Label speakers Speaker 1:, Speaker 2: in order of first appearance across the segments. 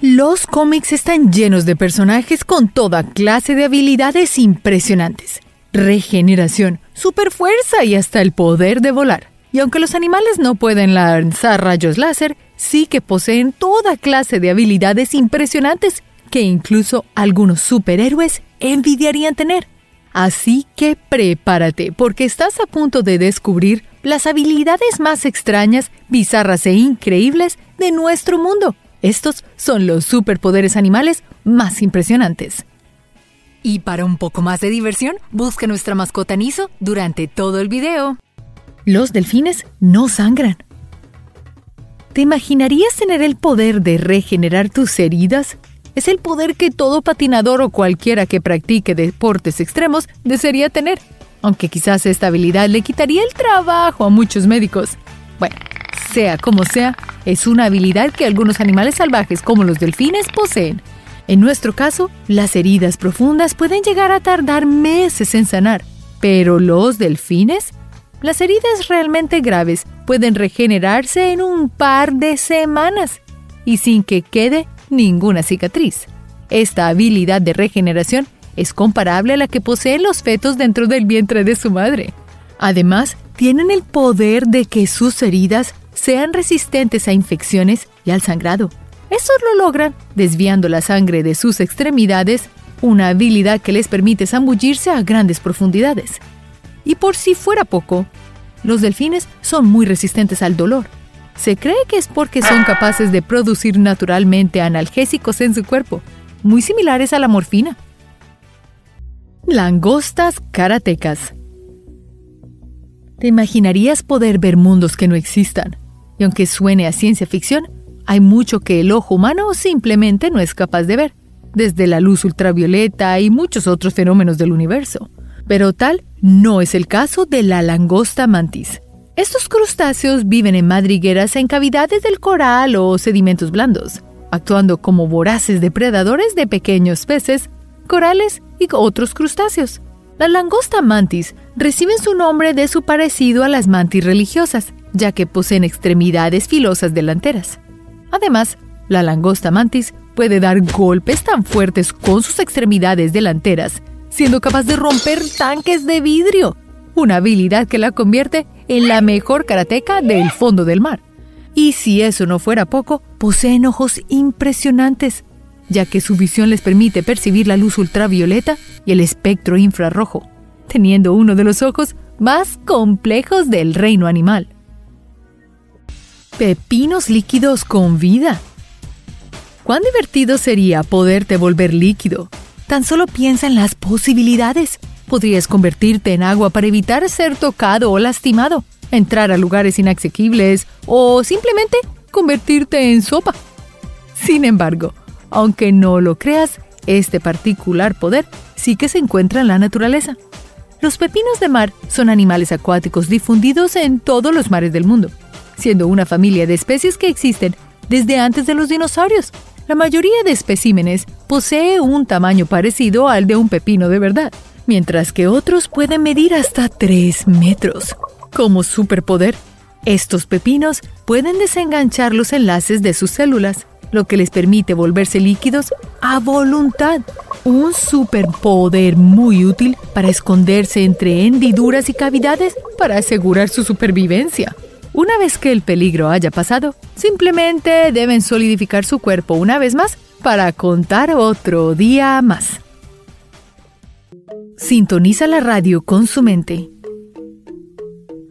Speaker 1: Los cómics están llenos de personajes con toda clase de habilidades impresionantes. Regeneración, superfuerza y hasta el poder de volar. Y aunque los animales no pueden lanzar rayos láser, sí que poseen toda clase de habilidades impresionantes que incluso algunos superhéroes envidiarían tener. Así que prepárate, porque estás a punto de descubrir las habilidades más extrañas, bizarras e increíbles de nuestro mundo. Estos son los superpoderes animales más impresionantes. Y para un poco más de diversión, busca nuestra mascota Niso durante todo el video. Los delfines no sangran. ¿Te imaginarías tener el poder de regenerar tus heridas? Es el poder que todo patinador o cualquiera que practique deportes extremos desearía tener, aunque quizás esta habilidad le quitaría el trabajo a muchos médicos. Bueno, sea como sea, es una habilidad que algunos animales salvajes como los delfines poseen. En nuestro caso, las heridas profundas pueden llegar a tardar meses en sanar, pero los delfines, las heridas realmente graves pueden regenerarse en un par de semanas y sin que quede ninguna cicatriz. Esta habilidad de regeneración es comparable a la que poseen los fetos dentro del vientre de su madre. Además, tienen el poder de que sus heridas sean resistentes a infecciones y al sangrado. Estos lo logran desviando la sangre de sus extremidades, una habilidad que les permite zambullirse a grandes profundidades. Y por si fuera poco, los delfines son muy resistentes al dolor. Se cree que es porque son capaces de producir naturalmente analgésicos en su cuerpo, muy similares a la morfina. Langostas karatecas. ¿Te imaginarías poder ver mundos que no existan? Y aunque suene a ciencia ficción, hay mucho que el ojo humano simplemente no es capaz de ver, desde la luz ultravioleta y muchos otros fenómenos del universo. Pero tal no es el caso de la langosta mantis. Estos crustáceos viven en madrigueras en cavidades del coral o sedimentos blandos, actuando como voraces depredadores de pequeños peces, corales y otros crustáceos. La langosta mantis reciben su nombre de su parecido a las mantis religiosas, ya que poseen extremidades filosas delanteras. Además, la langosta mantis puede dar golpes tan fuertes con sus extremidades delanteras, siendo capaz de romper tanques de vidrio, una habilidad que la convierte en la mejor karateca del fondo del mar. Y si eso no fuera poco, poseen ojos impresionantes, ya que su visión les permite percibir la luz ultravioleta y el espectro infrarrojo, teniendo uno de los ojos más complejos del reino animal. Pepinos líquidos con vida. ¿Cuán divertido sería poderte volver líquido? Tan solo piensa en las posibilidades. Podrías convertirte en agua para evitar ser tocado o lastimado, entrar a lugares inaccesibles o simplemente convertirte en sopa. Sin embargo, aunque no lo creas, este particular poder sí que se encuentra en la naturaleza. Los pepinos de mar son animales acuáticos difundidos en todos los mares del mundo siendo una familia de especies que existen desde antes de los dinosaurios. La mayoría de especímenes posee un tamaño parecido al de un pepino de verdad, mientras que otros pueden medir hasta 3 metros. Como superpoder, estos pepinos pueden desenganchar los enlaces de sus células, lo que les permite volverse líquidos a voluntad. Un superpoder muy útil para esconderse entre hendiduras y cavidades para asegurar su supervivencia. Una vez que el peligro haya pasado, simplemente deben solidificar su cuerpo una vez más para contar otro día más. Sintoniza la radio con su mente.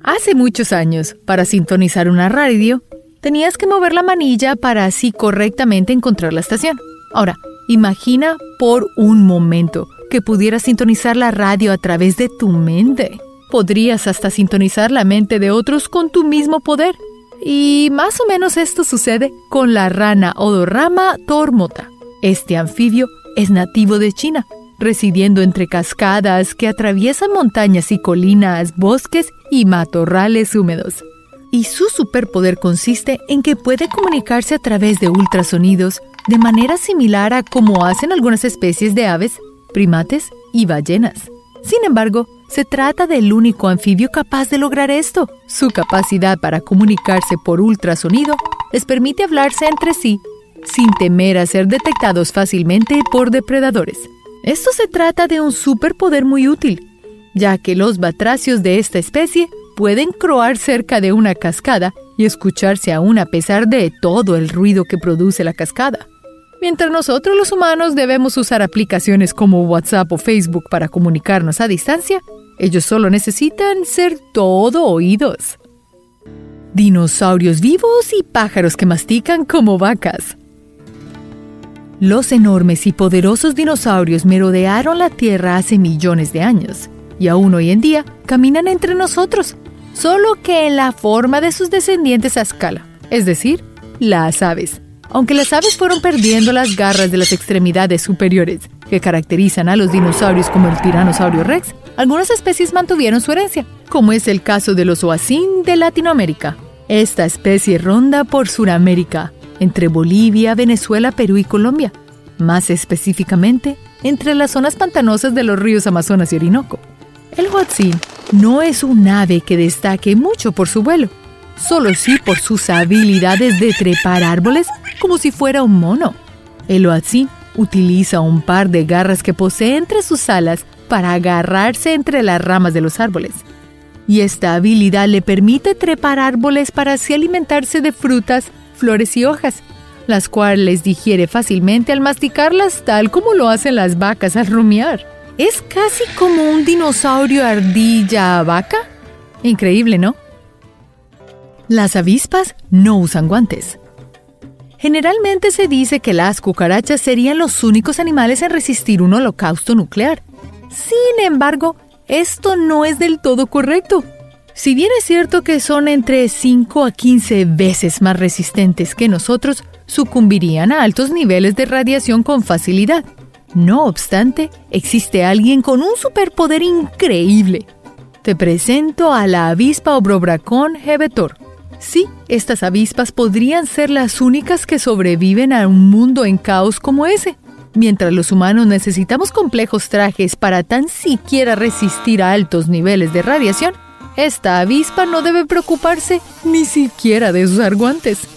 Speaker 1: Hace muchos años, para sintonizar una radio, tenías que mover la manilla para así correctamente encontrar la estación. Ahora, imagina por un momento que pudieras sintonizar la radio a través de tu mente podrías hasta sintonizar la mente de otros con tu mismo poder. Y más o menos esto sucede con la rana Odorrama tormota. Este anfibio es nativo de China, residiendo entre cascadas que atraviesan montañas y colinas, bosques y matorrales húmedos. Y su superpoder consiste en que puede comunicarse a través de ultrasonidos de manera similar a como hacen algunas especies de aves, primates y ballenas. Sin embargo, se trata del único anfibio capaz de lograr esto. Su capacidad para comunicarse por ultrasonido les permite hablarse entre sí sin temer a ser detectados fácilmente por depredadores. Esto se trata de un superpoder muy útil, ya que los batracios de esta especie pueden croar cerca de una cascada y escucharse aún a pesar de todo el ruido que produce la cascada. Mientras nosotros los humanos debemos usar aplicaciones como WhatsApp o Facebook para comunicarnos a distancia, ellos solo necesitan ser todo oídos. Dinosaurios vivos y pájaros que mastican como vacas. Los enormes y poderosos dinosaurios merodearon la Tierra hace millones de años y aún hoy en día caminan entre nosotros, solo que en la forma de sus descendientes a escala, es decir, las aves. Aunque las aves fueron perdiendo las garras de las extremidades superiores que caracterizan a los dinosaurios como el tiranosaurio rex, algunas especies mantuvieron su herencia, como es el caso de los oacín de Latinoamérica. Esta especie ronda por Sudamérica, entre Bolivia, Venezuela, Perú y Colombia, más específicamente entre las zonas pantanosas de los ríos Amazonas y Orinoco. El huatzín no es un ave que destaque mucho por su vuelo, solo sí por sus habilidades de trepar árboles como si fuera un mono. El huatzín utiliza un par de garras que posee entre sus alas para agarrarse entre las ramas de los árboles. Y esta habilidad le permite trepar árboles para así alimentarse de frutas, flores y hojas, las cuales digiere fácilmente al masticarlas tal como lo hacen las vacas al rumiar. Es casi como un dinosaurio ardilla vaca. Increíble, ¿no? Las avispas no usan guantes. Generalmente se dice que las cucarachas serían los únicos animales en resistir un holocausto nuclear. Sin embargo, esto no es del todo correcto. Si bien es cierto que son entre 5 a 15 veces más resistentes que nosotros, sucumbirían a altos niveles de radiación con facilidad. No obstante, existe alguien con un superpoder increíble. Te presento a la avispa Obrobracón hebetor. Sí, estas avispas podrían ser las únicas que sobreviven a un mundo en caos como ese. Mientras los humanos necesitamos complejos trajes para tan siquiera resistir a altos niveles de radiación, esta avispa no debe preocuparse ni siquiera de usar guantes.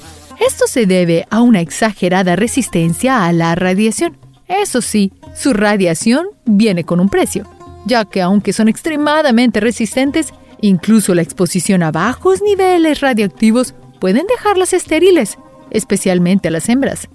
Speaker 1: Esto se debe a una exagerada resistencia a la radiación. Eso sí, su radiación viene con un precio, ya que aunque son extremadamente resistentes, incluso la exposición a bajos niveles radioactivos pueden dejarlas estériles, especialmente a las hembras.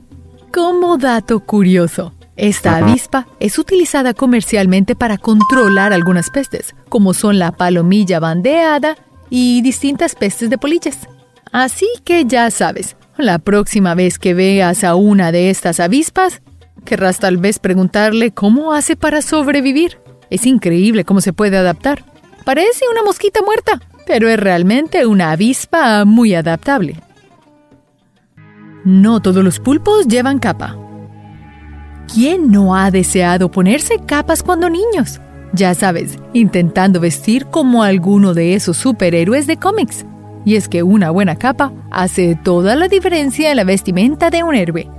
Speaker 1: Como dato curioso, esta avispa es utilizada comercialmente para controlar algunas pestes, como son la palomilla bandeada y distintas pestes de polillas. Así que ya sabes, la próxima vez que veas a una de estas avispas, Querrás tal vez preguntarle cómo hace para sobrevivir. Es increíble cómo se puede adaptar. Parece una mosquita muerta, pero es realmente una avispa muy adaptable. No todos los pulpos llevan capa. ¿Quién no ha deseado ponerse capas cuando niños? Ya sabes, intentando vestir como alguno de esos superhéroes de cómics. Y es que una buena capa hace toda la diferencia en la vestimenta de un héroe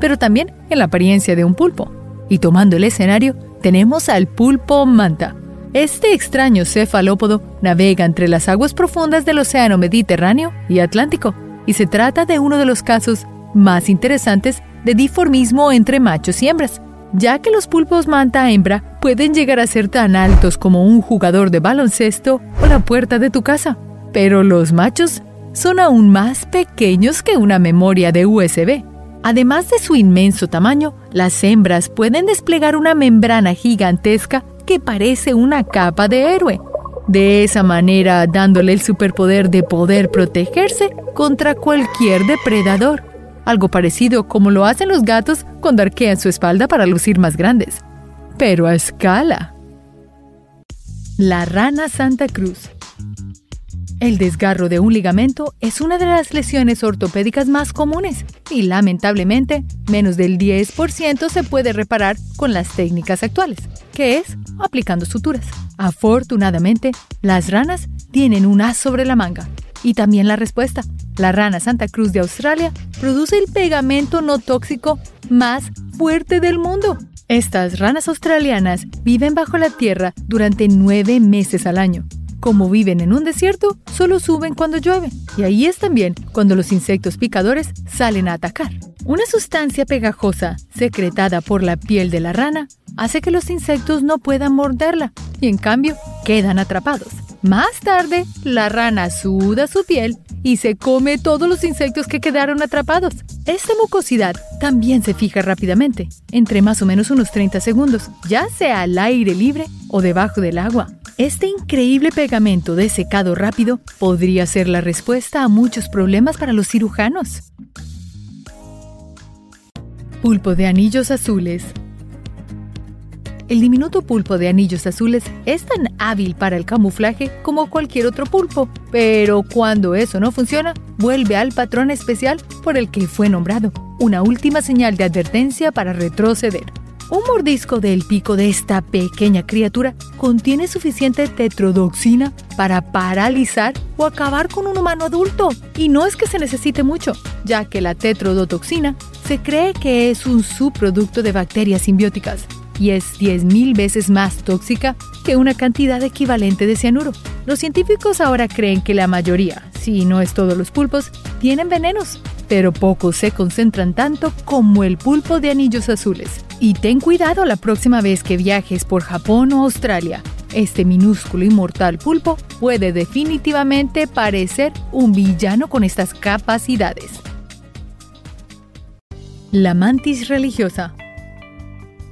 Speaker 1: pero también en la apariencia de un pulpo. Y tomando el escenario, tenemos al pulpo manta. Este extraño cefalópodo navega entre las aguas profundas del Océano Mediterráneo y Atlántico, y se trata de uno de los casos más interesantes de diformismo entre machos y hembras, ya que los pulpos manta hembra pueden llegar a ser tan altos como un jugador de baloncesto o la puerta de tu casa, pero los machos son aún más pequeños que una memoria de USB. Además de su inmenso tamaño, las hembras pueden desplegar una membrana gigantesca que parece una capa de héroe. De esa manera dándole el superpoder de poder protegerse contra cualquier depredador. Algo parecido como lo hacen los gatos cuando arquean su espalda para lucir más grandes. Pero a escala. La rana Santa Cruz el desgarro de un ligamento es una de las lesiones ortopédicas más comunes y lamentablemente menos del 10% se puede reparar con las técnicas actuales, que es aplicando suturas. Afortunadamente, las ranas tienen un as sobre la manga. Y también la respuesta. La rana Santa Cruz de Australia produce el pegamento no tóxico más fuerte del mundo. Estas ranas australianas viven bajo la tierra durante nueve meses al año Como viven en un desierto, solo suben cuando llueve. Y ahí es también cuando los insectos picadores salen a atacar. Una sustancia pegajosa, secretada por la piel de la rana, hace que los insectos no puedan morderla y en cambio quedan atrapados. Más tarde, la rana suda su piel y se come todos los insectos que quedaron atrapados. Esta mucosidad también se fija rápidamente, entre más o menos unos 30 segundos, ya sea al aire libre o debajo del agua. Este increíble pegamento de secado rápido podría ser la respuesta a muchos problemas para los cirujanos. Pulpo de anillos azules. El diminuto pulpo de anillos azules es tan hábil para el camuflaje como cualquier otro pulpo, pero cuando eso no funciona, vuelve al patrón especial por el que fue nombrado, una última señal de advertencia para retroceder. Un mordisco del pico de esta pequeña criatura contiene suficiente tetrodoxina para paralizar o acabar con un humano adulto. Y no es que se necesite mucho, ya que la tetrodotoxina se cree que es un subproducto de bacterias simbióticas y es 10.000 veces más tóxica que una cantidad equivalente de cianuro. Los científicos ahora creen que la mayoría, si no es todos los pulpos, tienen venenos, pero pocos se concentran tanto como el pulpo de anillos azules. Y ten cuidado la próxima vez que viajes por Japón o Australia. Este minúsculo y mortal pulpo puede definitivamente parecer un villano con estas capacidades. La mantis religiosa.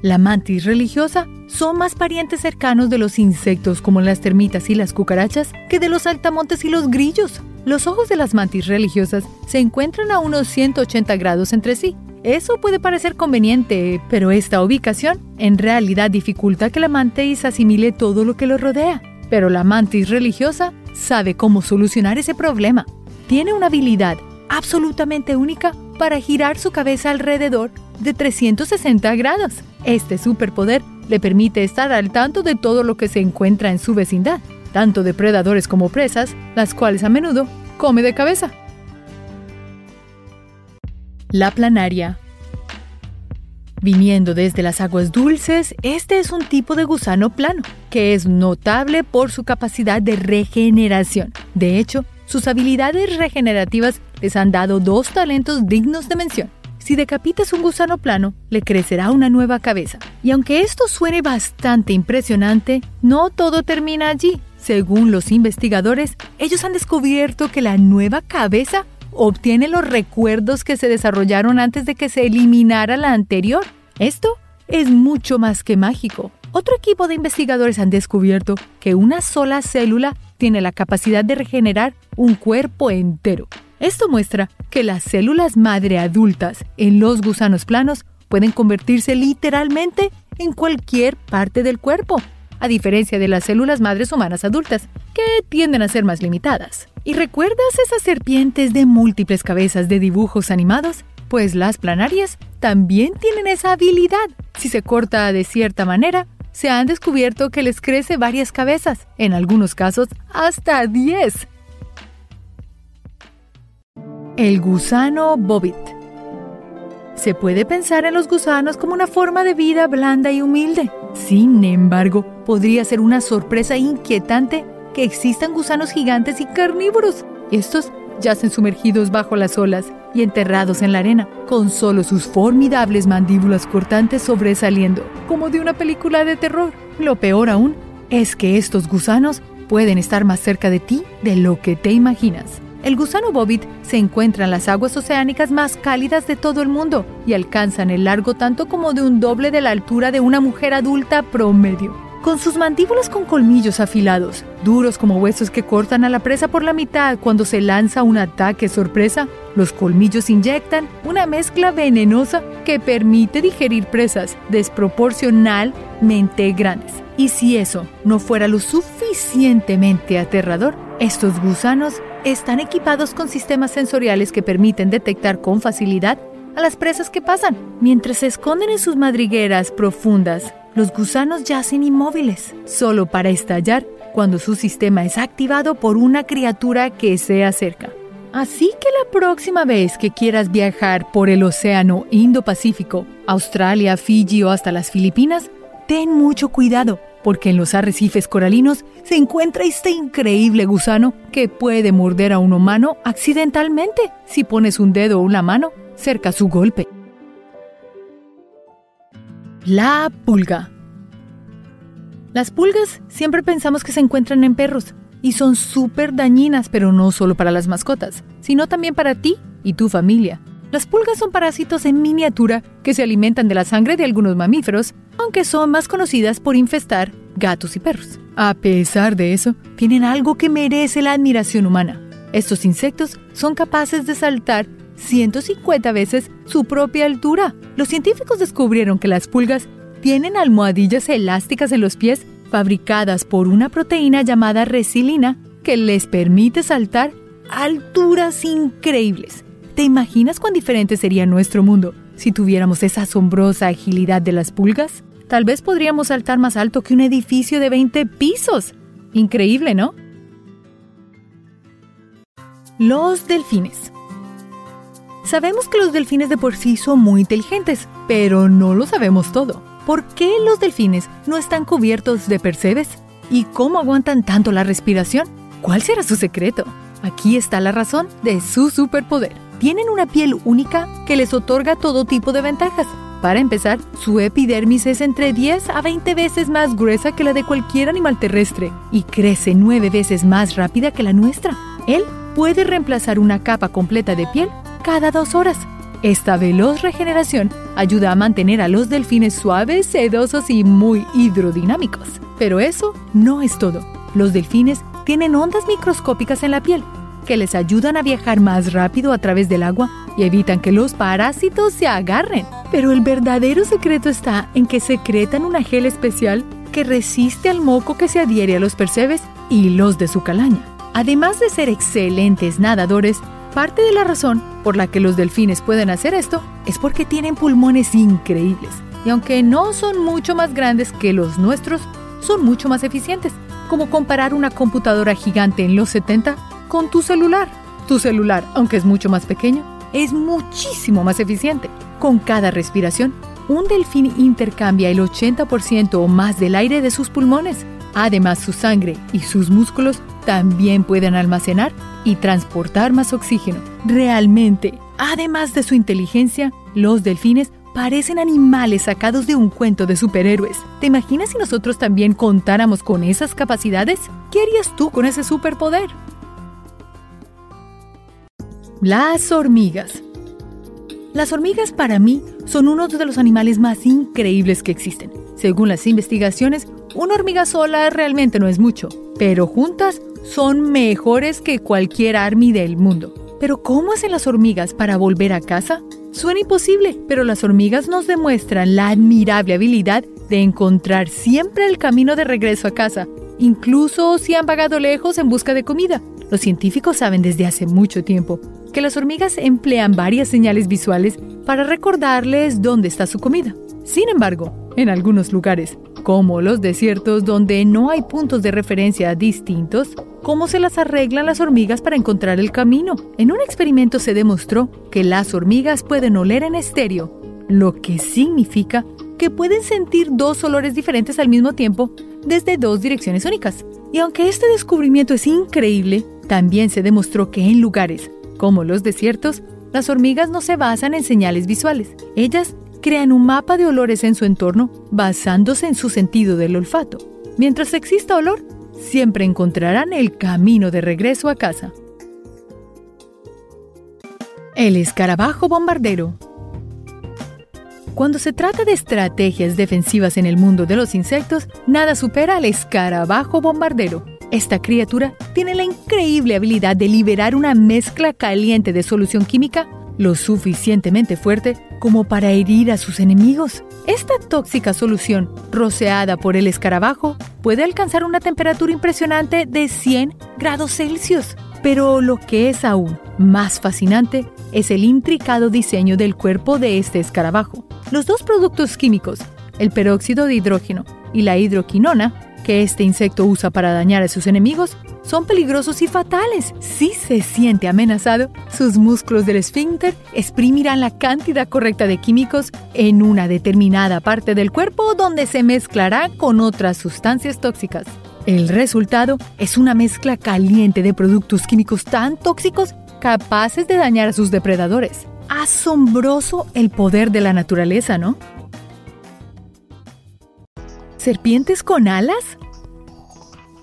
Speaker 1: La mantis religiosa son más parientes cercanos de los insectos como las termitas y las cucarachas que de los altamontes y los grillos. Los ojos de las mantis religiosas se encuentran a unos 180 grados entre sí eso puede parecer conveniente, pero esta ubicación en realidad dificulta que la mantis asimile todo lo que lo rodea. Pero la mantis religiosa sabe cómo solucionar ese problema. Tiene una habilidad absolutamente única para girar su cabeza alrededor de 360 grados. Este superpoder le permite estar al tanto de todo lo que se encuentra en su vecindad, tanto depredadores como presas, las cuales a menudo come de cabeza. La planaria. Viniendo desde las aguas dulces, este es un tipo de gusano plano, que es notable por su capacidad de regeneración. De hecho, sus habilidades regenerativas les han dado dos talentos dignos de mención. Si decapitas un gusano plano, le crecerá una nueva cabeza. Y aunque esto suene bastante impresionante, no todo termina allí. Según los investigadores, ellos han descubierto que la nueva cabeza obtiene los recuerdos que se desarrollaron antes de que se eliminara la anterior. Esto es mucho más que mágico. Otro equipo de investigadores han descubierto que una sola célula tiene la capacidad de regenerar un cuerpo entero. Esto muestra que las células madre adultas en los gusanos planos pueden convertirse literalmente en cualquier parte del cuerpo, a diferencia de las células madres humanas adultas, que tienden a ser más limitadas. ¿Y recuerdas esas serpientes de múltiples cabezas de dibujos animados? Pues las planarias también tienen esa habilidad. Si se corta de cierta manera, se han descubierto que les crece varias cabezas, en algunos casos hasta 10. El gusano bobit. Se puede pensar en los gusanos como una forma de vida blanda y humilde. Sin embargo, podría ser una sorpresa inquietante que existan gusanos gigantes y carnívoros. Estos yacen sumergidos bajo las olas y enterrados en la arena, con solo sus formidables mandíbulas cortantes sobresaliendo, como de una película de terror. Lo peor aún es que estos gusanos pueden estar más cerca de ti de lo que te imaginas. El gusano bobit se encuentra en las aguas oceánicas más cálidas de todo el mundo y alcanzan el largo tanto como de un doble de la altura de una mujer adulta promedio. Con sus mandíbulas con colmillos afilados, duros como huesos que cortan a la presa por la mitad cuando se lanza un ataque sorpresa, los colmillos inyectan una mezcla venenosa que permite digerir presas desproporcionalmente grandes. Y si eso no fuera lo suficientemente aterrador, estos gusanos están equipados con sistemas sensoriales que permiten detectar con facilidad a las presas que pasan. Mientras se esconden en sus madrigueras profundas, los gusanos yacen inmóviles, solo para estallar cuando su sistema es activado por una criatura que se acerca. Así que la próxima vez que quieras viajar por el Océano Indo-Pacífico, Australia, Fiji o hasta las Filipinas, ten mucho cuidado porque en los arrecifes coralinos se encuentra este increíble gusano que puede morder a un humano accidentalmente si pones un dedo o una mano cerca a su golpe. La pulga. Las pulgas siempre pensamos que se encuentran en perros y son súper dañinas, pero no solo para las mascotas, sino también para ti y tu familia. Las pulgas son parásitos en miniatura que se alimentan de la sangre de algunos mamíferos, aunque son más conocidas por infestar gatos y perros. A pesar de eso, tienen algo que merece la admiración humana. Estos insectos son capaces de saltar 150 veces su propia altura. Los científicos descubrieron que las pulgas tienen almohadillas elásticas en los pies fabricadas por una proteína llamada resilina que les permite saltar alturas increíbles. ¿Te imaginas cuán diferente sería nuestro mundo si tuviéramos esa asombrosa agilidad de las pulgas? Tal vez podríamos saltar más alto que un edificio de 20 pisos. Increíble, ¿no? Los delfines. Sabemos que los delfines de por sí son muy inteligentes, pero no lo sabemos todo. ¿Por qué los delfines no están cubiertos de percebes? ¿Y cómo aguantan tanto la respiración? ¿Cuál será su secreto? Aquí está la razón de su superpoder tienen una piel única que les otorga todo tipo de ventajas. Para empezar, su epidermis es entre 10 a 20 veces más gruesa que la de cualquier animal terrestre y crece 9 veces más rápida que la nuestra. Él puede reemplazar una capa completa de piel cada dos horas. Esta veloz regeneración ayuda a mantener a los delfines suaves, sedosos y muy hidrodinámicos. Pero eso no es todo. Los delfines tienen ondas microscópicas en la piel que les ayudan a viajar más rápido a través del agua y evitan que los parásitos se agarren. Pero el verdadero secreto está en que secretan una gel especial que resiste al moco que se adhiere a los percebes y los de su calaña. Además de ser excelentes nadadores, parte de la razón por la que los delfines pueden hacer esto es porque tienen pulmones increíbles. Y aunque no son mucho más grandes que los nuestros, son mucho más eficientes. Como comparar una computadora gigante en los 70 con tu celular. Tu celular, aunque es mucho más pequeño, es muchísimo más eficiente. Con cada respiración, un delfín intercambia el 80% o más del aire de sus pulmones. Además, su sangre y sus músculos también pueden almacenar y transportar más oxígeno. Realmente, además de su inteligencia, los delfines parecen animales sacados de un cuento de superhéroes. ¿Te imaginas si nosotros también contáramos con esas capacidades? ¿Qué harías tú con ese superpoder? Las hormigas. Las hormigas para mí son uno de los animales más increíbles que existen. Según las investigaciones, una hormiga sola realmente no es mucho, pero juntas son mejores que cualquier army del mundo. Pero ¿cómo hacen las hormigas para volver a casa? Suena imposible, pero las hormigas nos demuestran la admirable habilidad de encontrar siempre el camino de regreso a casa, incluso si han vagado lejos en busca de comida. Los científicos saben desde hace mucho tiempo que las hormigas emplean varias señales visuales para recordarles dónde está su comida. Sin embargo, en algunos lugares, como los desiertos donde no hay puntos de referencia distintos, ¿cómo se las arreglan las hormigas para encontrar el camino? En un experimento se demostró que las hormigas pueden oler en estéreo, lo que significa que pueden sentir dos olores diferentes al mismo tiempo desde dos direcciones únicas. Y aunque este descubrimiento es increíble, también se demostró que en lugares como los desiertos, las hormigas no se basan en señales visuales. Ellas crean un mapa de olores en su entorno basándose en su sentido del olfato. Mientras exista olor, siempre encontrarán el camino de regreso a casa. El escarabajo bombardero. Cuando se trata de estrategias defensivas en el mundo de los insectos, nada supera al escarabajo bombardero. Esta criatura tiene la increíble habilidad de liberar una mezcla caliente de solución química lo suficientemente fuerte como para herir a sus enemigos. Esta tóxica solución, roceada por el escarabajo, puede alcanzar una temperatura impresionante de 100 grados Celsius. Pero lo que es aún más fascinante es el intricado diseño del cuerpo de este escarabajo. Los dos productos químicos, el peróxido de hidrógeno y la hidroquinona, que este insecto usa para dañar a sus enemigos son peligrosos y fatales. Si se siente amenazado, sus músculos del esfínter exprimirán la cantidad correcta de químicos en una determinada parte del cuerpo donde se mezclará con otras sustancias tóxicas. El resultado es una mezcla caliente de productos químicos tan tóxicos capaces de dañar a sus depredadores. Asombroso el poder de la naturaleza, ¿no? ¿Serpientes con alas?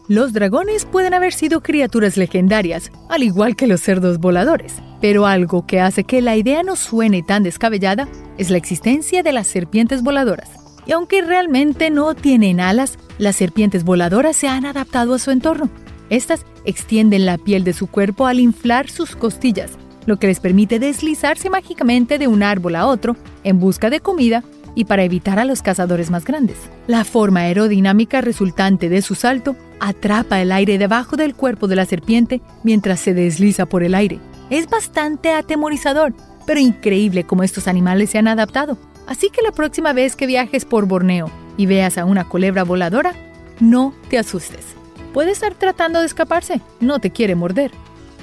Speaker 1: Los dragones pueden haber sido criaturas legendarias, al igual que los cerdos voladores, pero algo que hace que la idea no suene tan descabellada es la existencia de las serpientes voladoras. Y aunque realmente no tienen alas, las serpientes voladoras se han adaptado a su entorno. Estas extienden la piel de su cuerpo al inflar sus costillas, lo que les permite deslizarse mágicamente de un árbol a otro en busca de comida y para evitar a los cazadores más grandes. La forma aerodinámica resultante de su salto atrapa el aire debajo del cuerpo de la serpiente mientras se desliza por el aire. Es bastante atemorizador, pero increíble cómo estos animales se han adaptado. Así que la próxima vez que viajes por Borneo y veas a una culebra voladora, no te asustes. Puede estar tratando de escaparse, no te quiere morder.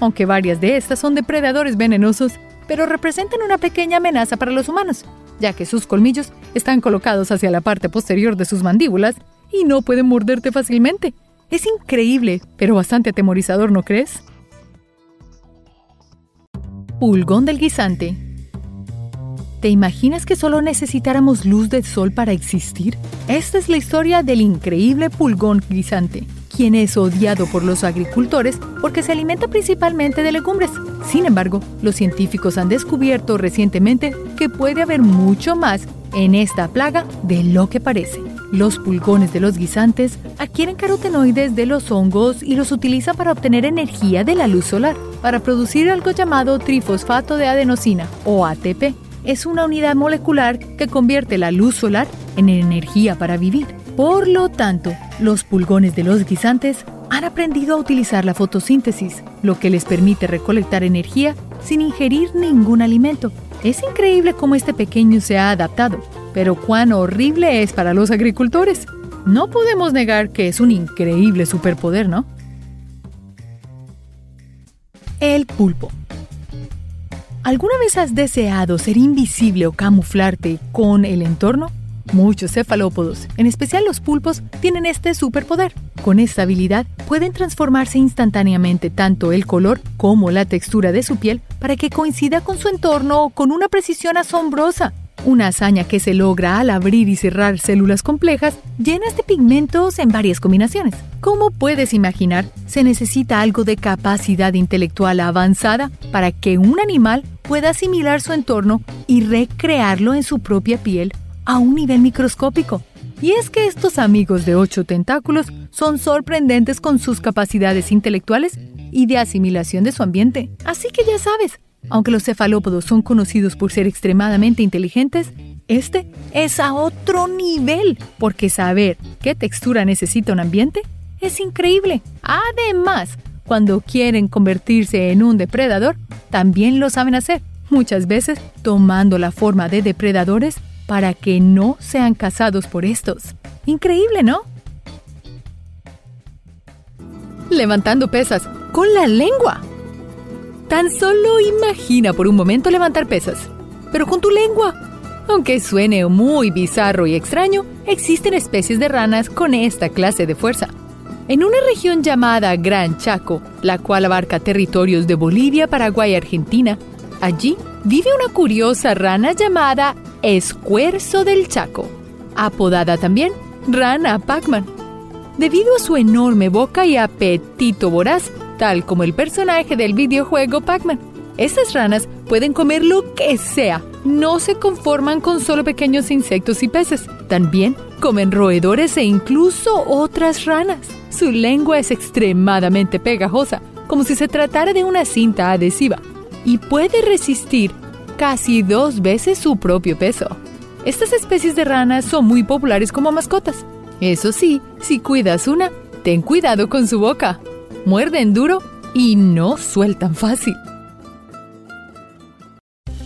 Speaker 1: Aunque varias de estas son depredadores venenosos, pero representan una pequeña amenaza para los humanos, ya que sus colmillos están colocados hacia la parte posterior de sus mandíbulas y no pueden morderte fácilmente. Es increíble, pero bastante atemorizador, ¿no crees? Pulgón del guisante ¿Te imaginas que solo necesitáramos luz del sol para existir? Esta es la historia del increíble pulgón guisante, es odiado por los agricultores porque se alimenta principalmente de legumbres. Sin embargo, los científicos han descubierto recientemente que puede haber mucho más en esta plaga de lo que parece. Los pulgones de los guisantes adquieren carotenoides de los hongos y los utilizan para obtener energía de la luz solar, para producir algo llamado trifosfato de adenosina o ATP es una unidad molecular que convierte la luz solar en energía para vivir. Por lo tanto, los pulgones de los guisantes han aprendido a utilizar la fotosíntesis, lo que les permite recolectar energía sin ingerir ningún alimento. Es increíble cómo este pequeño se ha adaptado, pero cuán horrible es para los agricultores. No podemos negar que es un increíble superpoder, ¿no? El pulpo. ¿Alguna vez has deseado ser invisible o camuflarte con el entorno? Muchos cefalópodos, en especial los pulpos, tienen este superpoder. Con esta habilidad pueden transformarse instantáneamente tanto el color como la textura de su piel para que coincida con su entorno con una precisión asombrosa. Una hazaña que se logra al abrir y cerrar células complejas llenas de pigmentos en varias combinaciones. Como puedes imaginar, se necesita algo de capacidad intelectual avanzada para que un animal pueda asimilar su entorno y recrearlo en su propia piel a un nivel microscópico. Y es que estos amigos de ocho tentáculos son sorprendentes con sus capacidades intelectuales y de asimilación de su ambiente. Así que ya sabes, aunque los cefalópodos son conocidos por ser extremadamente inteligentes, este es a otro nivel, porque saber qué textura necesita un ambiente es increíble. Además, cuando quieren convertirse en un depredador, también lo saben hacer, muchas veces tomando la forma de depredadores para que no sean cazados por estos. Increíble, ¿no? Levantando pesas con la lengua. Tan solo imagina por un momento levantar pesas, pero con tu lengua. Aunque suene muy bizarro y extraño, existen especies de ranas con esta clase de fuerza. En una región llamada Gran Chaco, la cual abarca territorios de Bolivia, Paraguay y Argentina, allí vive una curiosa rana llamada Escuerzo del Chaco, apodada también Rana Pac-Man. Debido a su enorme boca y apetito voraz, tal como el personaje del videojuego Pac-Man. Estas ranas pueden comer lo que sea, no se conforman con solo pequeños insectos y peces, también comen roedores e incluso otras ranas. Su lengua es extremadamente pegajosa, como si se tratara de una cinta adhesiva, y puede resistir casi dos veces su propio peso. Estas especies de ranas son muy populares como mascotas. Eso sí, si cuidas una, ten cuidado con su boca muerden duro y no sueltan fácil.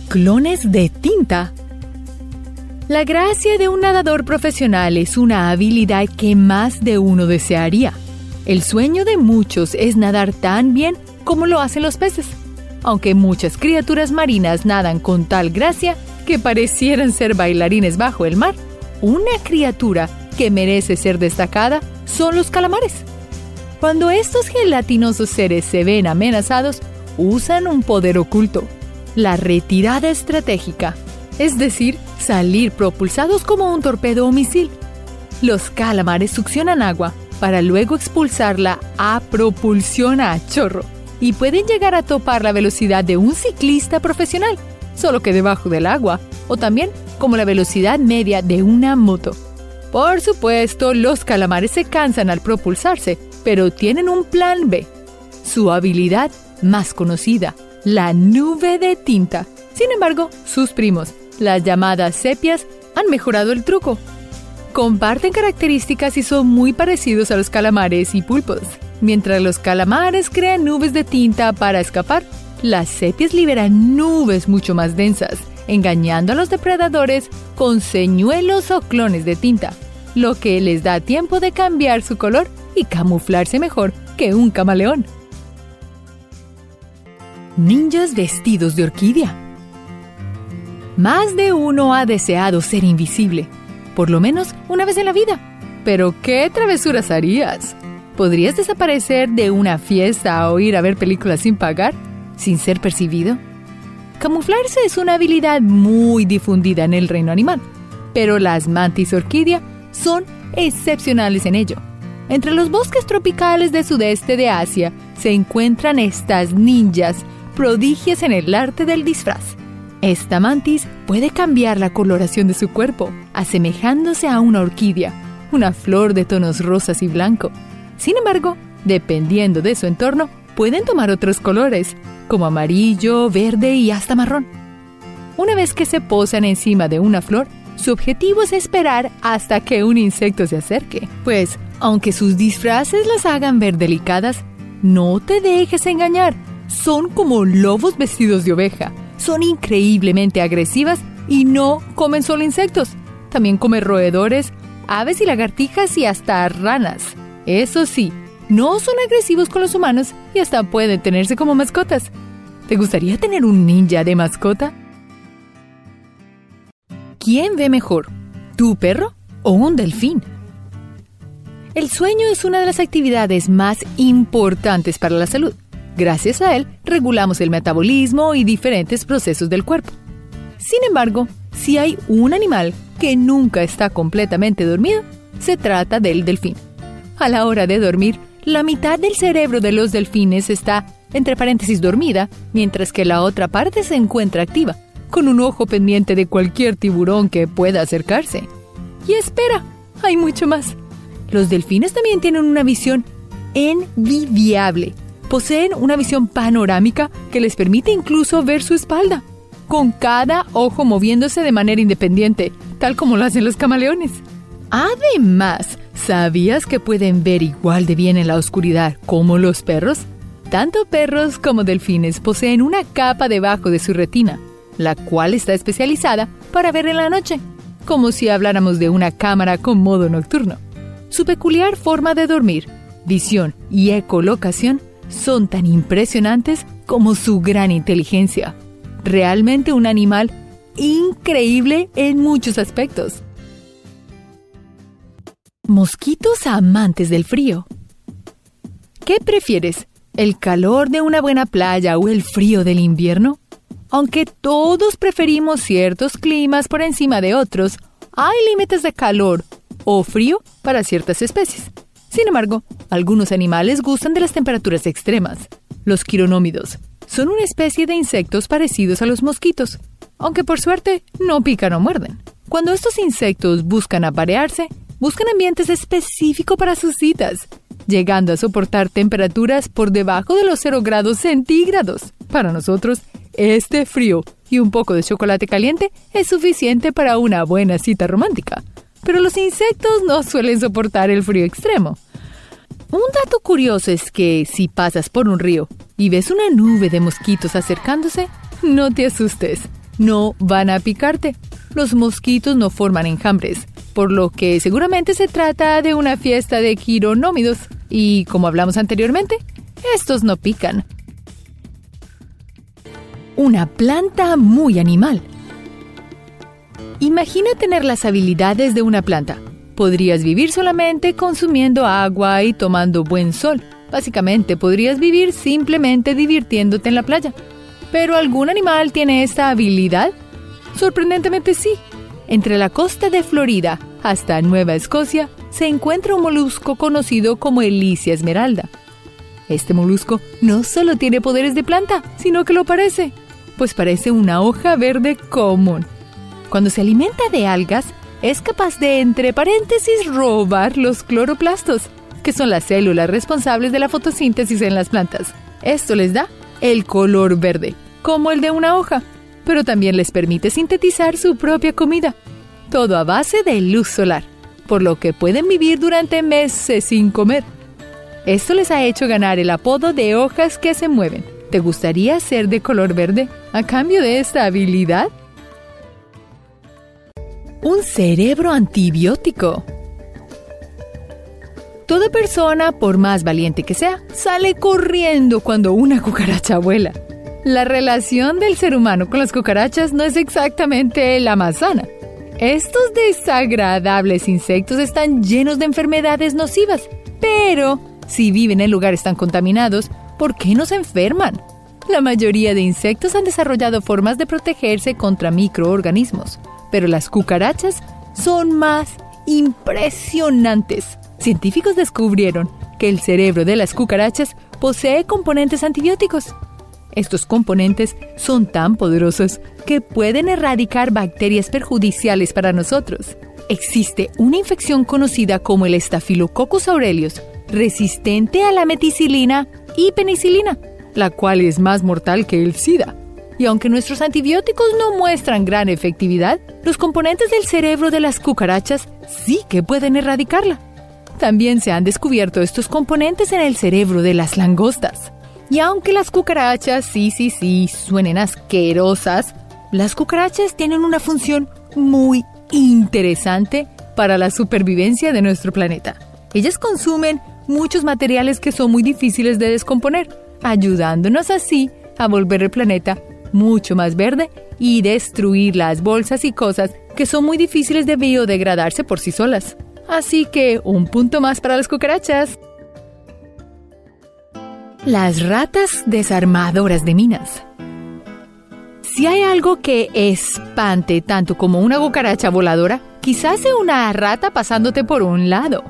Speaker 1: Clones de tinta. La gracia de un nadador profesional es una habilidad que más de uno desearía. El sueño de muchos es nadar tan bien como lo hacen los peces, aunque muchas criaturas marinas nadan con tal gracia que parecieran ser bailarines bajo el mar. Una criatura que merece ser destacada son los calamares. Cuando estos gelatinosos seres se ven amenazados, usan un poder oculto, la retirada estratégica, es decir, salir propulsados como un torpedo o misil. Los calamares succionan agua para luego expulsarla a propulsión a chorro y pueden llegar a topar la velocidad de un ciclista profesional, solo que debajo del agua, o también como la velocidad media de una moto. Por supuesto, los calamares se cansan al propulsarse, pero tienen un plan B. Su habilidad más conocida, la nube de tinta. Sin embargo, sus primos, las llamadas sepias han mejorado el truco. Comparten características y son muy parecidos a los calamares y pulpos. Mientras los calamares crean nubes de tinta para escapar, las sepias liberan nubes mucho más densas, engañando a los depredadores con señuelos o clones de tinta, lo que les da tiempo de cambiar su color y camuflarse mejor que un camaleón. Ninjas vestidos de orquídea. Más de uno ha deseado ser invisible, por lo menos una vez en la vida. Pero ¿qué travesuras harías? ¿Podrías desaparecer de una fiesta o ir a ver películas sin pagar, sin ser percibido? Camuflarse es una habilidad muy difundida en el reino animal, pero las mantis orquídea son excepcionales en ello. Entre los bosques tropicales del sudeste de Asia se encuentran estas ninjas prodigias en el arte del disfraz. Esta mantis puede cambiar la coloración de su cuerpo, asemejándose a una orquídea, una flor de tonos rosas y blanco. Sin embargo, dependiendo de su entorno, pueden tomar otros colores, como amarillo, verde y hasta marrón. Una vez que se posan encima de una flor, su objetivo es esperar hasta que un insecto se acerque. Pues, aunque sus disfraces las hagan ver delicadas, no te dejes engañar. Son como lobos vestidos de oveja son increíblemente agresivas y no comen solo insectos. También comen roedores, aves y lagartijas y hasta ranas. Eso sí, no son agresivos con los humanos y hasta pueden tenerse como mascotas. ¿Te gustaría tener un ninja de mascota? ¿Quién ve mejor? ¿Tu perro o un delfín? El sueño es una de las actividades más importantes para la salud. Gracias a él, regulamos el metabolismo y diferentes procesos del cuerpo. Sin embargo, si hay un animal que nunca está completamente dormido, se trata del delfín. A la hora de dormir, la mitad del cerebro de los delfines está, entre paréntesis, dormida, mientras que la otra parte se encuentra activa, con un ojo pendiente de cualquier tiburón que pueda acercarse. Y espera, hay mucho más. Los delfines también tienen una visión envidiable Poseen una visión panorámica que les permite incluso ver su espalda, con cada ojo moviéndose de manera independiente, tal como lo hacen los camaleones. Además, ¿sabías que pueden ver igual de bien en la oscuridad como los perros? Tanto perros como delfines poseen una capa debajo de su retina, la cual está especializada para ver en la noche, como si habláramos de una cámara con modo nocturno. Su peculiar forma de dormir, visión y ecolocación son tan impresionantes como su gran inteligencia. Realmente un animal increíble en muchos aspectos. Mosquitos amantes del frío. ¿Qué prefieres? ¿El calor de una buena playa o el frío del invierno? Aunque todos preferimos ciertos climas por encima de otros, hay límites de calor o frío para ciertas especies. Sin embargo, algunos animales gustan de las temperaturas extremas. Los quironómidos son una especie de insectos parecidos a los mosquitos, aunque por suerte no pican o muerden. Cuando estos insectos buscan aparearse, buscan ambientes específicos para sus citas, llegando a soportar temperaturas por debajo de los 0 grados centígrados. Para nosotros, este frío y un poco de chocolate caliente es suficiente para una buena cita romántica. Pero los insectos no suelen soportar el frío extremo. Un dato curioso es que si pasas por un río y ves una nube de mosquitos acercándose, no te asustes, no van a picarte. los mosquitos no forman enjambres, por lo que seguramente se trata de una fiesta de quironómidos. Y como hablamos anteriormente, estos no pican. Una planta muy animal. Imagina tener las habilidades de una planta. Podrías vivir solamente consumiendo agua y tomando buen sol. Básicamente podrías vivir simplemente divirtiéndote en la playa. ¿Pero algún animal tiene esta habilidad? Sorprendentemente sí. Entre la costa de Florida hasta Nueva Escocia se encuentra un molusco conocido como Elicia esmeralda. Este molusco no solo tiene poderes de planta, sino que lo parece, pues parece una hoja verde común. Cuando se alimenta de algas, es capaz de, entre paréntesis, robar los cloroplastos, que son las células responsables de la fotosíntesis en las plantas. Esto les da el color verde, como el de una hoja, pero también les permite sintetizar su propia comida, todo a base de luz solar, por lo que pueden vivir durante meses sin comer. Esto les ha hecho ganar el apodo de hojas que se mueven. ¿Te gustaría ser de color verde a cambio de esta habilidad? Un cerebro antibiótico. Toda persona, por más valiente que sea, sale corriendo cuando una cucaracha vuela. La relación del ser humano con las cucarachas no es exactamente la más sana. Estos desagradables insectos están llenos de enfermedades nocivas, pero si viven en lugares tan contaminados, ¿por qué no se enferman? La mayoría de insectos han desarrollado formas de protegerse contra microorganismos, pero las cucarachas son más impresionantes. Científicos descubrieron que el cerebro de las cucarachas posee componentes antibióticos. Estos componentes son tan poderosos que pueden erradicar bacterias perjudiciales para nosotros. Existe una infección conocida como el Staphylococcus aureus, resistente a la meticilina y penicilina, la cual es más mortal que el SIDA. Y aunque nuestros antibióticos no muestran gran efectividad, los componentes del cerebro de las cucarachas sí que pueden erradicarla. También se han descubierto estos componentes en el cerebro de las langostas. Y aunque las cucarachas sí, sí, sí suenen asquerosas, las cucarachas tienen una función muy interesante para la supervivencia de nuestro planeta. Ellas consumen muchos materiales que son muy difíciles de descomponer, ayudándonos así a volver el planeta mucho más verde y destruir las bolsas y cosas que son muy difíciles de biodegradarse por sí solas. Así que un punto más para las cucarachas. Las ratas desarmadoras de minas. Si hay algo que espante tanto como una cucaracha voladora, quizás sea una rata pasándote por un lado.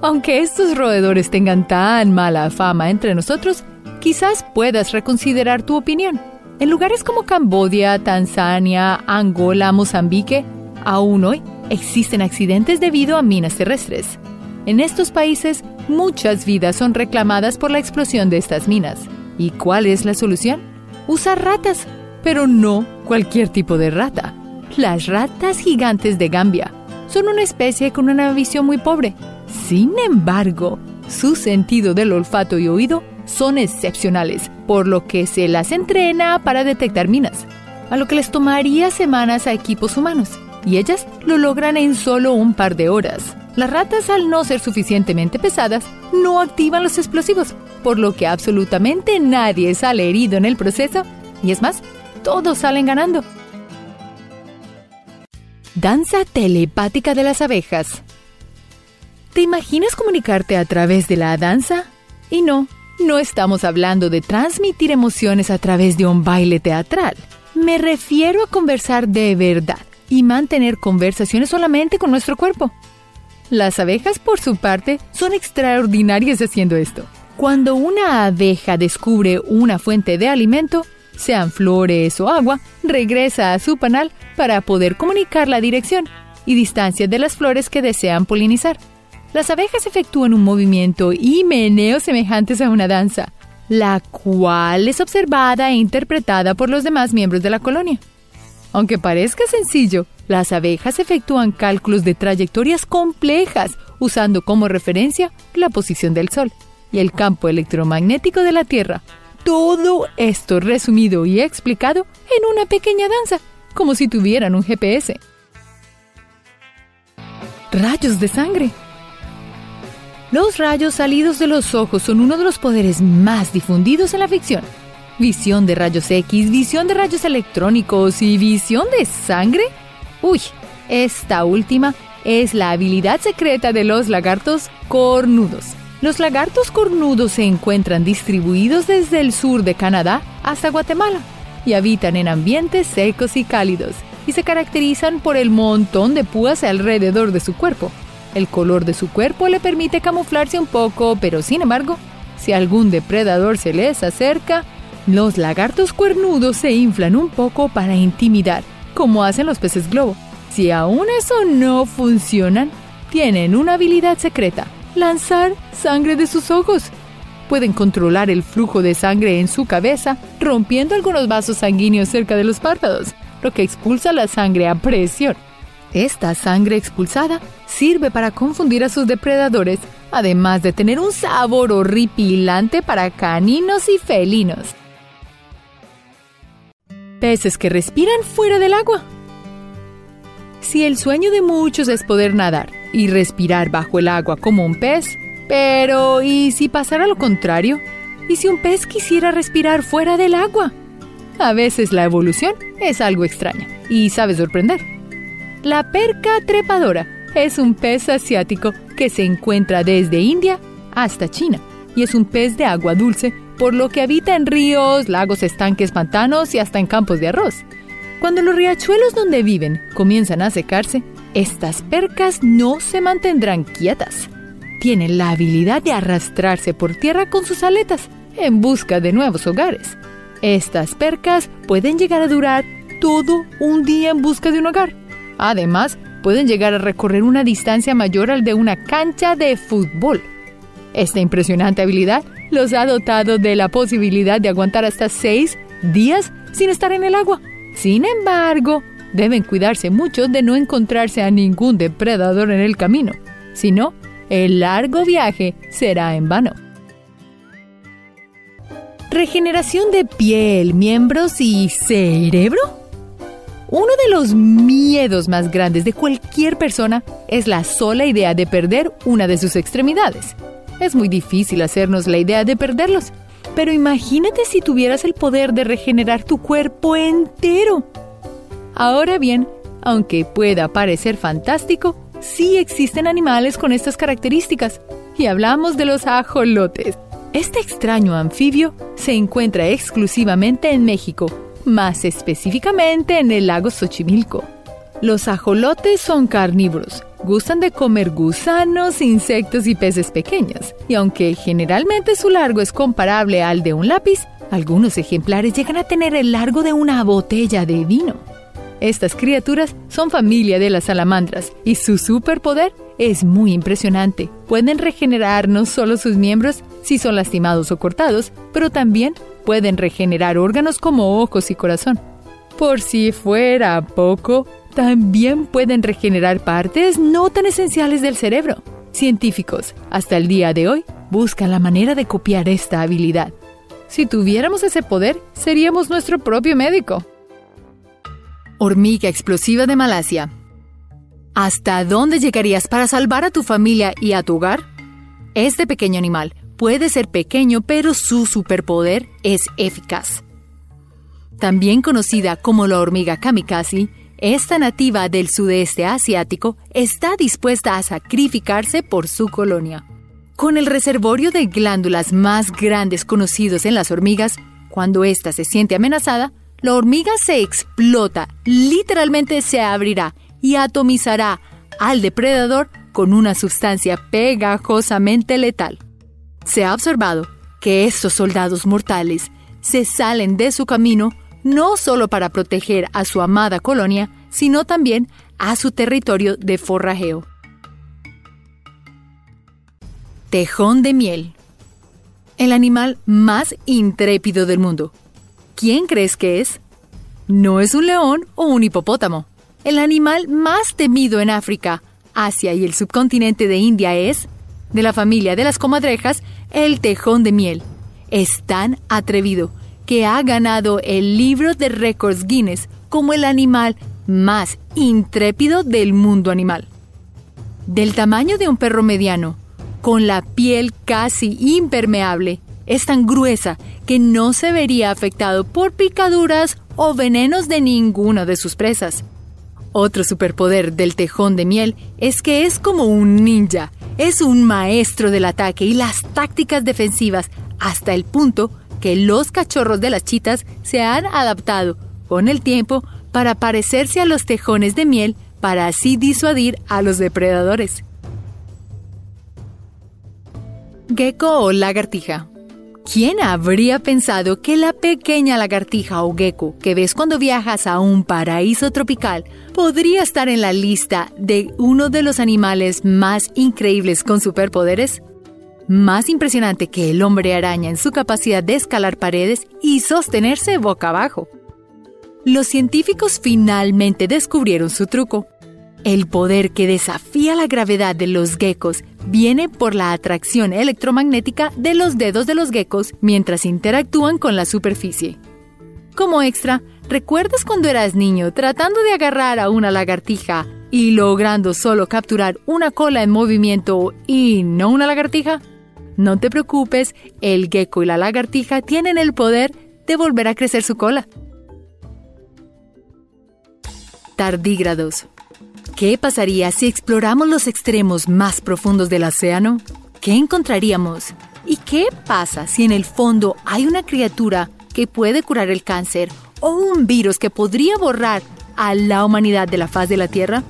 Speaker 1: Aunque estos roedores tengan tan mala fama entre nosotros, quizás puedas reconsiderar tu opinión. En lugares como Cambodia, Tanzania, Angola, Mozambique, aún hoy existen accidentes debido a minas terrestres. En estos países, muchas vidas son reclamadas por la explosión de estas minas. ¿Y cuál es la solución? Usar ratas, pero no cualquier tipo de rata. Las ratas gigantes de Gambia son una especie con una visión muy pobre sin embargo, su sentido del olfato y oído son excepcionales, por lo que se las entrena para detectar minas, a lo que les tomaría semanas a equipos humanos, y ellas lo logran en solo un par de horas. Las ratas, al no ser suficientemente pesadas, no activan los explosivos, por lo que absolutamente nadie sale herido en el proceso, y es más, todos salen ganando. Danza telepática de las abejas. ¿Te imaginas comunicarte a través de la danza? Y no, no estamos hablando de transmitir emociones a través de un baile teatral. Me refiero a conversar de verdad y mantener conversaciones solamente con nuestro cuerpo. Las abejas, por su parte, son extraordinarias haciendo esto. Cuando una abeja descubre una fuente de alimento, sean flores o agua, regresa a su panal para poder comunicar la dirección y distancia de las flores que desean polinizar. Las abejas efectúan un movimiento y meneo semejantes a una danza, la cual es observada e interpretada por los demás miembros de la colonia. Aunque parezca sencillo, las abejas efectúan cálculos de trayectorias complejas usando como referencia la posición del Sol y el campo electromagnético de la Tierra. Todo esto resumido y explicado en una pequeña danza, como si tuvieran un GPS. rayos de sangre. Los rayos salidos de los ojos son uno de los poderes más difundidos en la ficción. Visión de rayos X, visión de rayos electrónicos y visión de sangre. Uy, esta última es la habilidad secreta de los lagartos cornudos. Los lagartos cornudos se encuentran distribuidos desde el sur de Canadá hasta Guatemala y habitan en ambientes secos y cálidos y se caracterizan por el montón de púas alrededor de su cuerpo. El color de su cuerpo le permite camuflarse un poco, pero sin embargo, si algún depredador se les acerca, los lagartos cuernudos se inflan un poco para intimidar, como hacen los peces globo. Si aún eso no funciona, tienen una habilidad secreta, lanzar sangre de sus ojos. Pueden controlar el flujo de sangre en su cabeza, rompiendo algunos vasos sanguíneos cerca de los párpados, lo que expulsa la sangre a presión. Esta sangre expulsada sirve para confundir a sus depredadores, además de tener un sabor horripilante para caninos y felinos. Peces que respiran fuera del agua. Si el sueño de muchos es poder nadar y respirar bajo el agua como un pez, pero ¿y si pasara lo contrario? ¿Y si un pez quisiera respirar fuera del agua? A veces la evolución es algo extraña y sabe sorprender. La perca trepadora es un pez asiático que se encuentra desde India hasta China y es un pez de agua dulce, por lo que habita en ríos, lagos, estanques, pantanos y hasta en campos de arroz. Cuando los riachuelos donde viven comienzan a secarse, estas percas no se mantendrán quietas. Tienen la habilidad de arrastrarse por tierra con sus aletas en busca de nuevos hogares. Estas percas pueden llegar a durar todo un día en busca de un hogar Además, pueden llegar a recorrer una distancia mayor al de una cancha de fútbol. Esta impresionante habilidad los ha dotado de la posibilidad de aguantar hasta seis días sin estar en el agua. Sin embargo, deben cuidarse mucho de no encontrarse a ningún depredador en el camino, si no, el largo viaje será en vano. Regeneración de piel, miembros y cerebro. Uno de los miedos más grandes de cualquier persona es la sola idea de perder una de sus extremidades. Es muy difícil hacernos la idea de perderlos, pero imagínate si tuvieras el poder de regenerar tu cuerpo entero. Ahora bien, aunque pueda parecer fantástico, sí existen animales con estas características, y hablamos de los ajolotes. Este extraño anfibio se encuentra exclusivamente en México más específicamente en el lago Xochimilco. Los ajolotes son carnívoros, gustan de comer gusanos, insectos y peces pequeños, y aunque generalmente su largo es comparable al de un lápiz, algunos ejemplares llegan a tener el largo de una botella de vino. Estas criaturas son familia de las salamandras y su superpoder es muy impresionante. Pueden regenerar no solo sus miembros si son lastimados o cortados, pero también pueden regenerar órganos como ojos y corazón. Por si fuera poco, también pueden regenerar partes no tan esenciales del cerebro. Científicos, hasta el día de hoy, buscan la manera de copiar esta habilidad. Si tuviéramos ese poder, seríamos nuestro propio médico. Hormiga explosiva de Malasia. ¿Hasta dónde llegarías para salvar a tu familia y a tu hogar? Este pequeño animal puede ser pequeño, pero su superpoder es eficaz. También conocida como la hormiga kamikaze, esta nativa del sudeste asiático está dispuesta a sacrificarse por su colonia. Con el reservorio de glándulas más grandes conocidos en las hormigas, cuando ésta se siente amenazada, la hormiga se explota, literalmente se abrirá y atomizará al depredador con una sustancia pegajosamente letal. Se ha observado que estos soldados mortales se salen de su camino no solo para proteger a su amada colonia, sino también a su territorio de forrajeo. Tejón de miel. El animal más intrépido del mundo. ¿Quién crees que es? No es un león o un hipopótamo. El animal más temido en África, Asia y el subcontinente de India es de la familia de las comadrejas, el tejón de miel. Es tan atrevido que ha ganado el libro de récords Guinness como el animal más intrépido del mundo animal. Del tamaño de un perro mediano, con la piel casi impermeable, es tan gruesa que no se vería afectado por picaduras o venenos de ninguna de sus presas. Otro superpoder del tejón de miel es que es como un ninja, es un maestro del ataque y las tácticas defensivas hasta el punto que los cachorros de las chitas se han adaptado con el tiempo para parecerse a los tejones de miel para así disuadir a los depredadores. Gecko o lagartija. ¿Quién habría pensado que la pequeña lagartija o gecko que ves cuando viajas a un paraíso tropical podría estar en la lista de uno de los animales más increíbles con superpoderes? Más impresionante que el hombre araña en su capacidad de escalar paredes y sostenerse boca abajo. Los científicos finalmente descubrieron su truco. El poder que desafía la gravedad de los geckos viene por la atracción electromagnética de los dedos de los geckos mientras interactúan con la superficie. Como extra, ¿recuerdas cuando eras niño tratando de agarrar a una lagartija y logrando solo capturar una cola en movimiento y no una lagartija? No te preocupes, el gecko y la lagartija tienen el poder de volver a crecer su cola. Tardígrados. ¿Qué pasaría si exploramos los extremos más profundos del océano? ¿Qué encontraríamos? ¿Y qué pasa si en el fondo hay una criatura que puede curar el cáncer o un virus que podría borrar a la humanidad de la faz de la Tierra?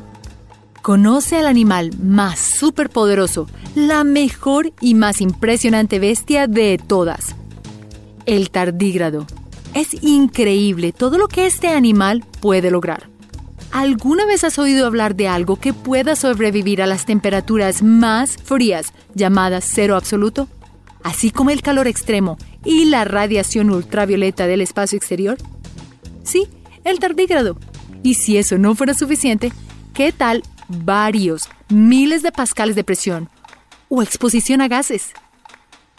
Speaker 1: Conoce al animal más superpoderoso, la mejor y más impresionante bestia de todas, el tardígrado. Es increíble todo lo que este animal puede lograr. ¿Alguna vez has oído hablar de algo que pueda sobrevivir a las temperaturas más frías, llamadas cero absoluto? Así como el calor extremo y la radiación ultravioleta del espacio exterior. Sí, el tardígrado. Y si eso no fuera suficiente, ¿qué tal varios miles de pascales de presión o exposición a gases?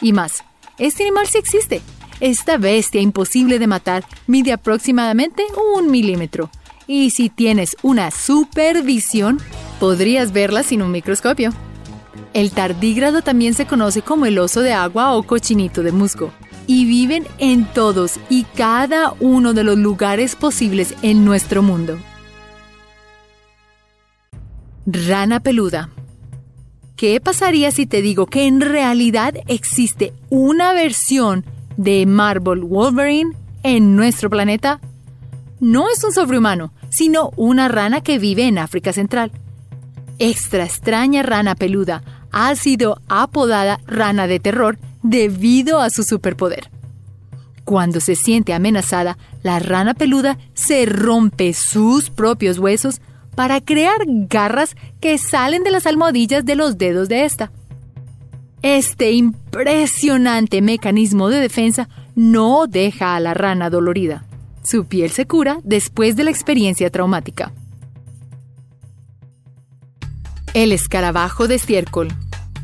Speaker 1: Y más, este animal sí existe. Esta bestia imposible de matar mide aproximadamente un milímetro y si tienes una supervisión, podrías verla sin un microscopio. El tardígrado también se conoce como el oso de agua o cochinito de musgo y viven en todos y cada uno de los lugares posibles en nuestro mundo. Rana peluda. ¿Qué pasaría si te digo que en realidad existe una versión de Marble Wolverine en nuestro planeta? No es un sobrehumano, sino una rana que vive en África Central. Extra extraña rana peluda ha sido apodada rana de terror debido a su superpoder. Cuando se siente amenazada, la rana peluda se rompe sus propios huesos para crear garras que salen de las almohadillas de los dedos de esta. Este impresionante mecanismo de defensa no deja a la rana dolorida. Su piel se cura después de la experiencia traumática. El escarabajo de estiércol.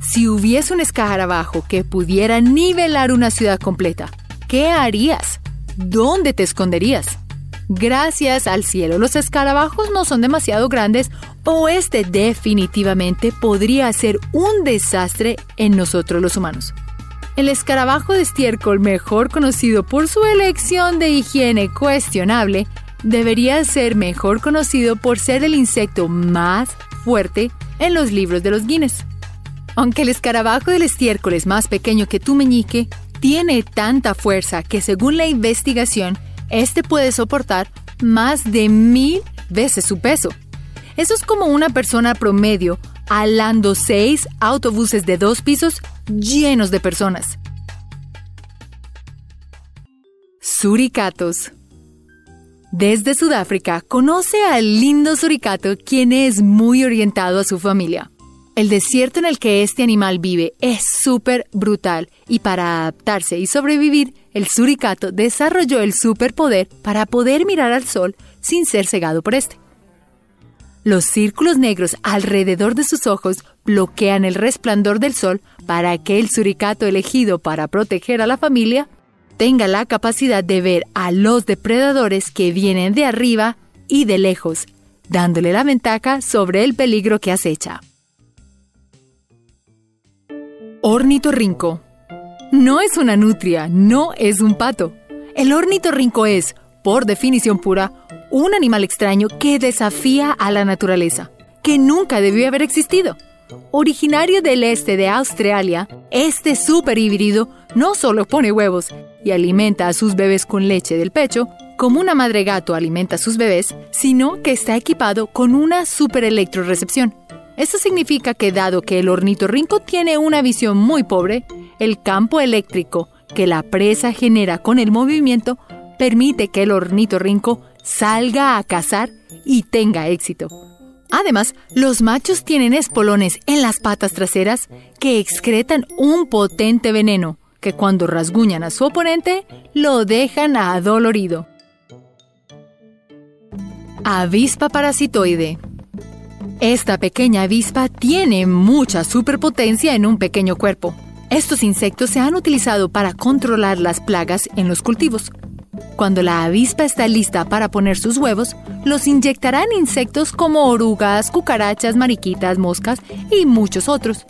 Speaker 1: Si hubiese un escarabajo que pudiera nivelar una ciudad completa, ¿qué harías? ¿Dónde te esconderías? Gracias al cielo, los escarabajos no son demasiado grandes o este definitivamente podría ser un desastre en nosotros los humanos. El escarabajo de estiércol, mejor conocido por su elección de higiene cuestionable, debería ser mejor conocido por ser el insecto más fuerte en los libros de los Guinness. Aunque el escarabajo del estiércol es más pequeño que tu meñique, tiene tanta fuerza que según la investigación, este puede soportar más de mil veces su peso. Eso es como una persona promedio alando seis autobuses de dos pisos llenos de personas. Suricatos. Desde Sudáfrica conoce al lindo suricato quien es muy orientado a su familia. El desierto en el que este animal vive es súper brutal y para adaptarse y sobrevivir, el suricato desarrolló el superpoder para poder mirar al sol sin ser cegado por este. Los círculos negros alrededor de sus ojos bloquean el resplandor del sol para que el suricato elegido para proteger a la familia tenga la capacidad de ver a los depredadores que vienen de arriba y de lejos, dándole la ventaja sobre el peligro que acecha. Ornitorrinco. No es una nutria, no es un pato. El ornitorrinco es, por definición pura, un animal extraño que desafía a la naturaleza, que nunca debió haber existido. Originario del este de Australia, este super híbrido no solo pone huevos y alimenta a sus bebés con leche del pecho, como una madre gato alimenta a sus bebés, sino que está equipado con una super electrorecepción esto significa que dado que el ornitorrinco tiene una visión muy pobre, el campo eléctrico que la presa genera con el movimiento permite que el ornitorrinco salga a cazar y tenga éxito. Además, los machos tienen espolones en las patas traseras que excretan un potente veneno que cuando rasguñan a su oponente lo dejan adolorido. Avispa parasitoide esta pequeña avispa tiene mucha superpotencia en un pequeño cuerpo. Estos insectos se han utilizado para controlar las plagas en los cultivos. Cuando la avispa está lista para poner sus huevos, los inyectarán insectos como orugas, cucarachas, mariquitas, moscas y muchos otros.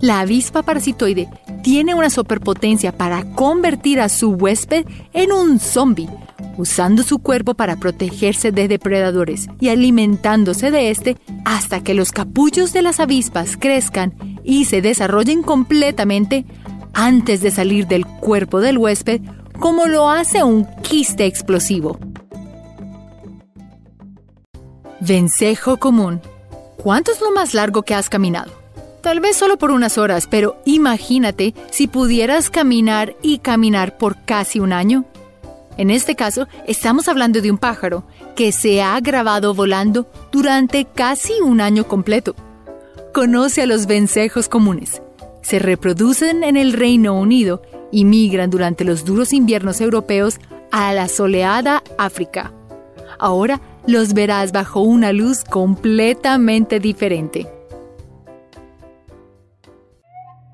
Speaker 1: La avispa parasitoide tiene una superpotencia para convertir a su huésped en un zombie usando su cuerpo para protegerse de depredadores y alimentándose de este hasta que los capullos de las avispas crezcan y se desarrollen completamente antes de salir del cuerpo del huésped como lo hace un quiste explosivo. Vencejo común. ¿Cuánto es lo más largo que has caminado? Tal vez solo por unas horas, pero imagínate si pudieras caminar y caminar por casi un año. En este caso, estamos hablando de un pájaro que se ha grabado volando durante casi un año completo. Conoce a los vencejos comunes. Se reproducen en el Reino Unido y migran durante los duros inviernos europeos a la soleada África. Ahora los verás bajo una luz completamente diferente.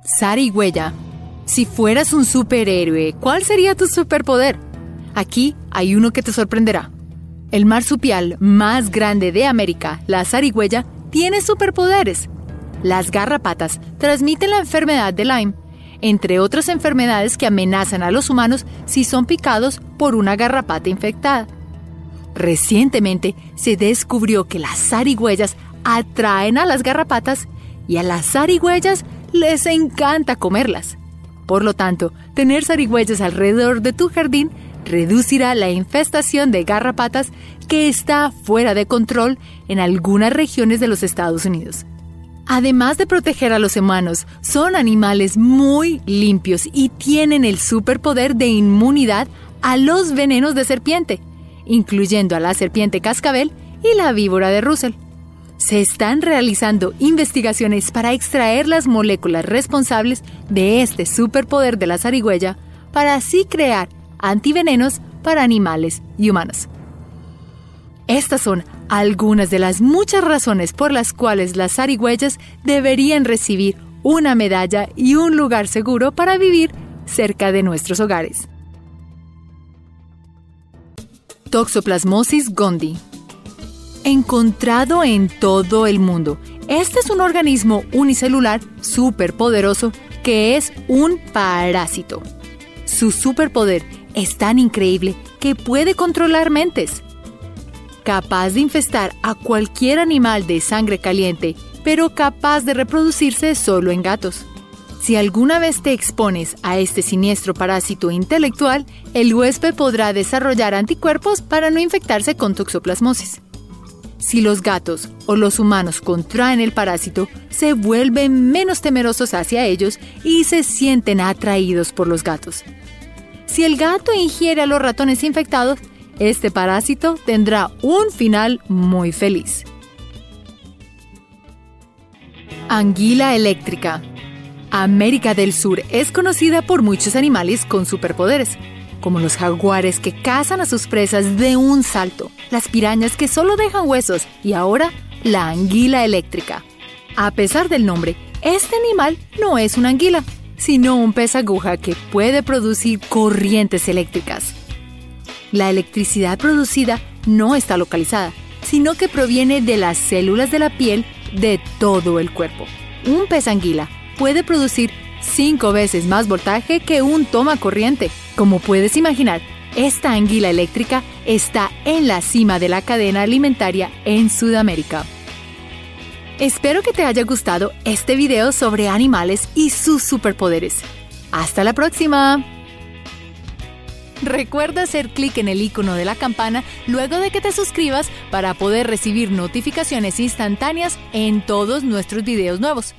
Speaker 1: Sarigüeya. Si fueras un superhéroe, ¿cuál sería tu superpoder? Aquí hay uno que te sorprenderá. El marsupial más grande de América, la zarigüeya, tiene superpoderes. Las garrapatas transmiten la enfermedad de Lyme, entre otras enfermedades que amenazan a los humanos si son picados por una garrapata infectada. Recientemente se descubrió que las zarigüeyas atraen a las garrapatas y a las zarigüeyas les encanta comerlas. Por lo tanto, tener zarigüeyas alrededor de tu jardín reducirá la infestación de garrapatas que está fuera de control en algunas regiones de los Estados Unidos. Además de proteger a los humanos, son animales muy limpios y tienen el superpoder de inmunidad a los venenos de serpiente, incluyendo a la serpiente cascabel y la víbora de Russell. Se están realizando investigaciones para extraer las moléculas responsables de este superpoder de la zarigüeya para así crear antivenenos para animales y humanos. Estas son algunas de las muchas razones por las cuales las zarigüeyas deberían recibir una medalla y un lugar seguro para vivir cerca de nuestros hogares. Toxoplasmosis gondii. Encontrado en todo el mundo, este es un organismo unicelular superpoderoso que es un parásito. Su superpoder es tan increíble que puede controlar mentes. Capaz de infestar a cualquier animal de sangre caliente, pero capaz de reproducirse solo en gatos. Si alguna vez te expones a este siniestro parásito intelectual, el huésped podrá desarrollar anticuerpos para no infectarse con toxoplasmosis. Si los gatos o los humanos contraen el parásito, se vuelven menos temerosos hacia ellos y se sienten atraídos por los gatos. Si el gato ingiere a los ratones infectados, este parásito tendrá un final muy feliz. Anguila eléctrica. América del Sur es conocida por muchos animales con superpoderes, como los jaguares que cazan a sus presas de un salto, las pirañas que solo dejan huesos y ahora la anguila eléctrica. A pesar del nombre, este animal no es una anguila, sino un pez aguja que puede producir corrientes eléctricas. La electricidad producida no está localizada, sino que proviene de las células de la piel de todo el cuerpo. Un pez anguila puede producir cinco veces más voltaje que un toma corriente. Como puedes imaginar, esta anguila eléctrica está en la cima de la cadena alimentaria en Sudamérica. Espero que te haya gustado este video sobre animales y sus superpoderes. ¡Hasta la próxima! Recuerda hacer clic en el icono de la campana luego de que te suscribas para poder recibir notificaciones instantáneas en todos nuestros videos nuevos.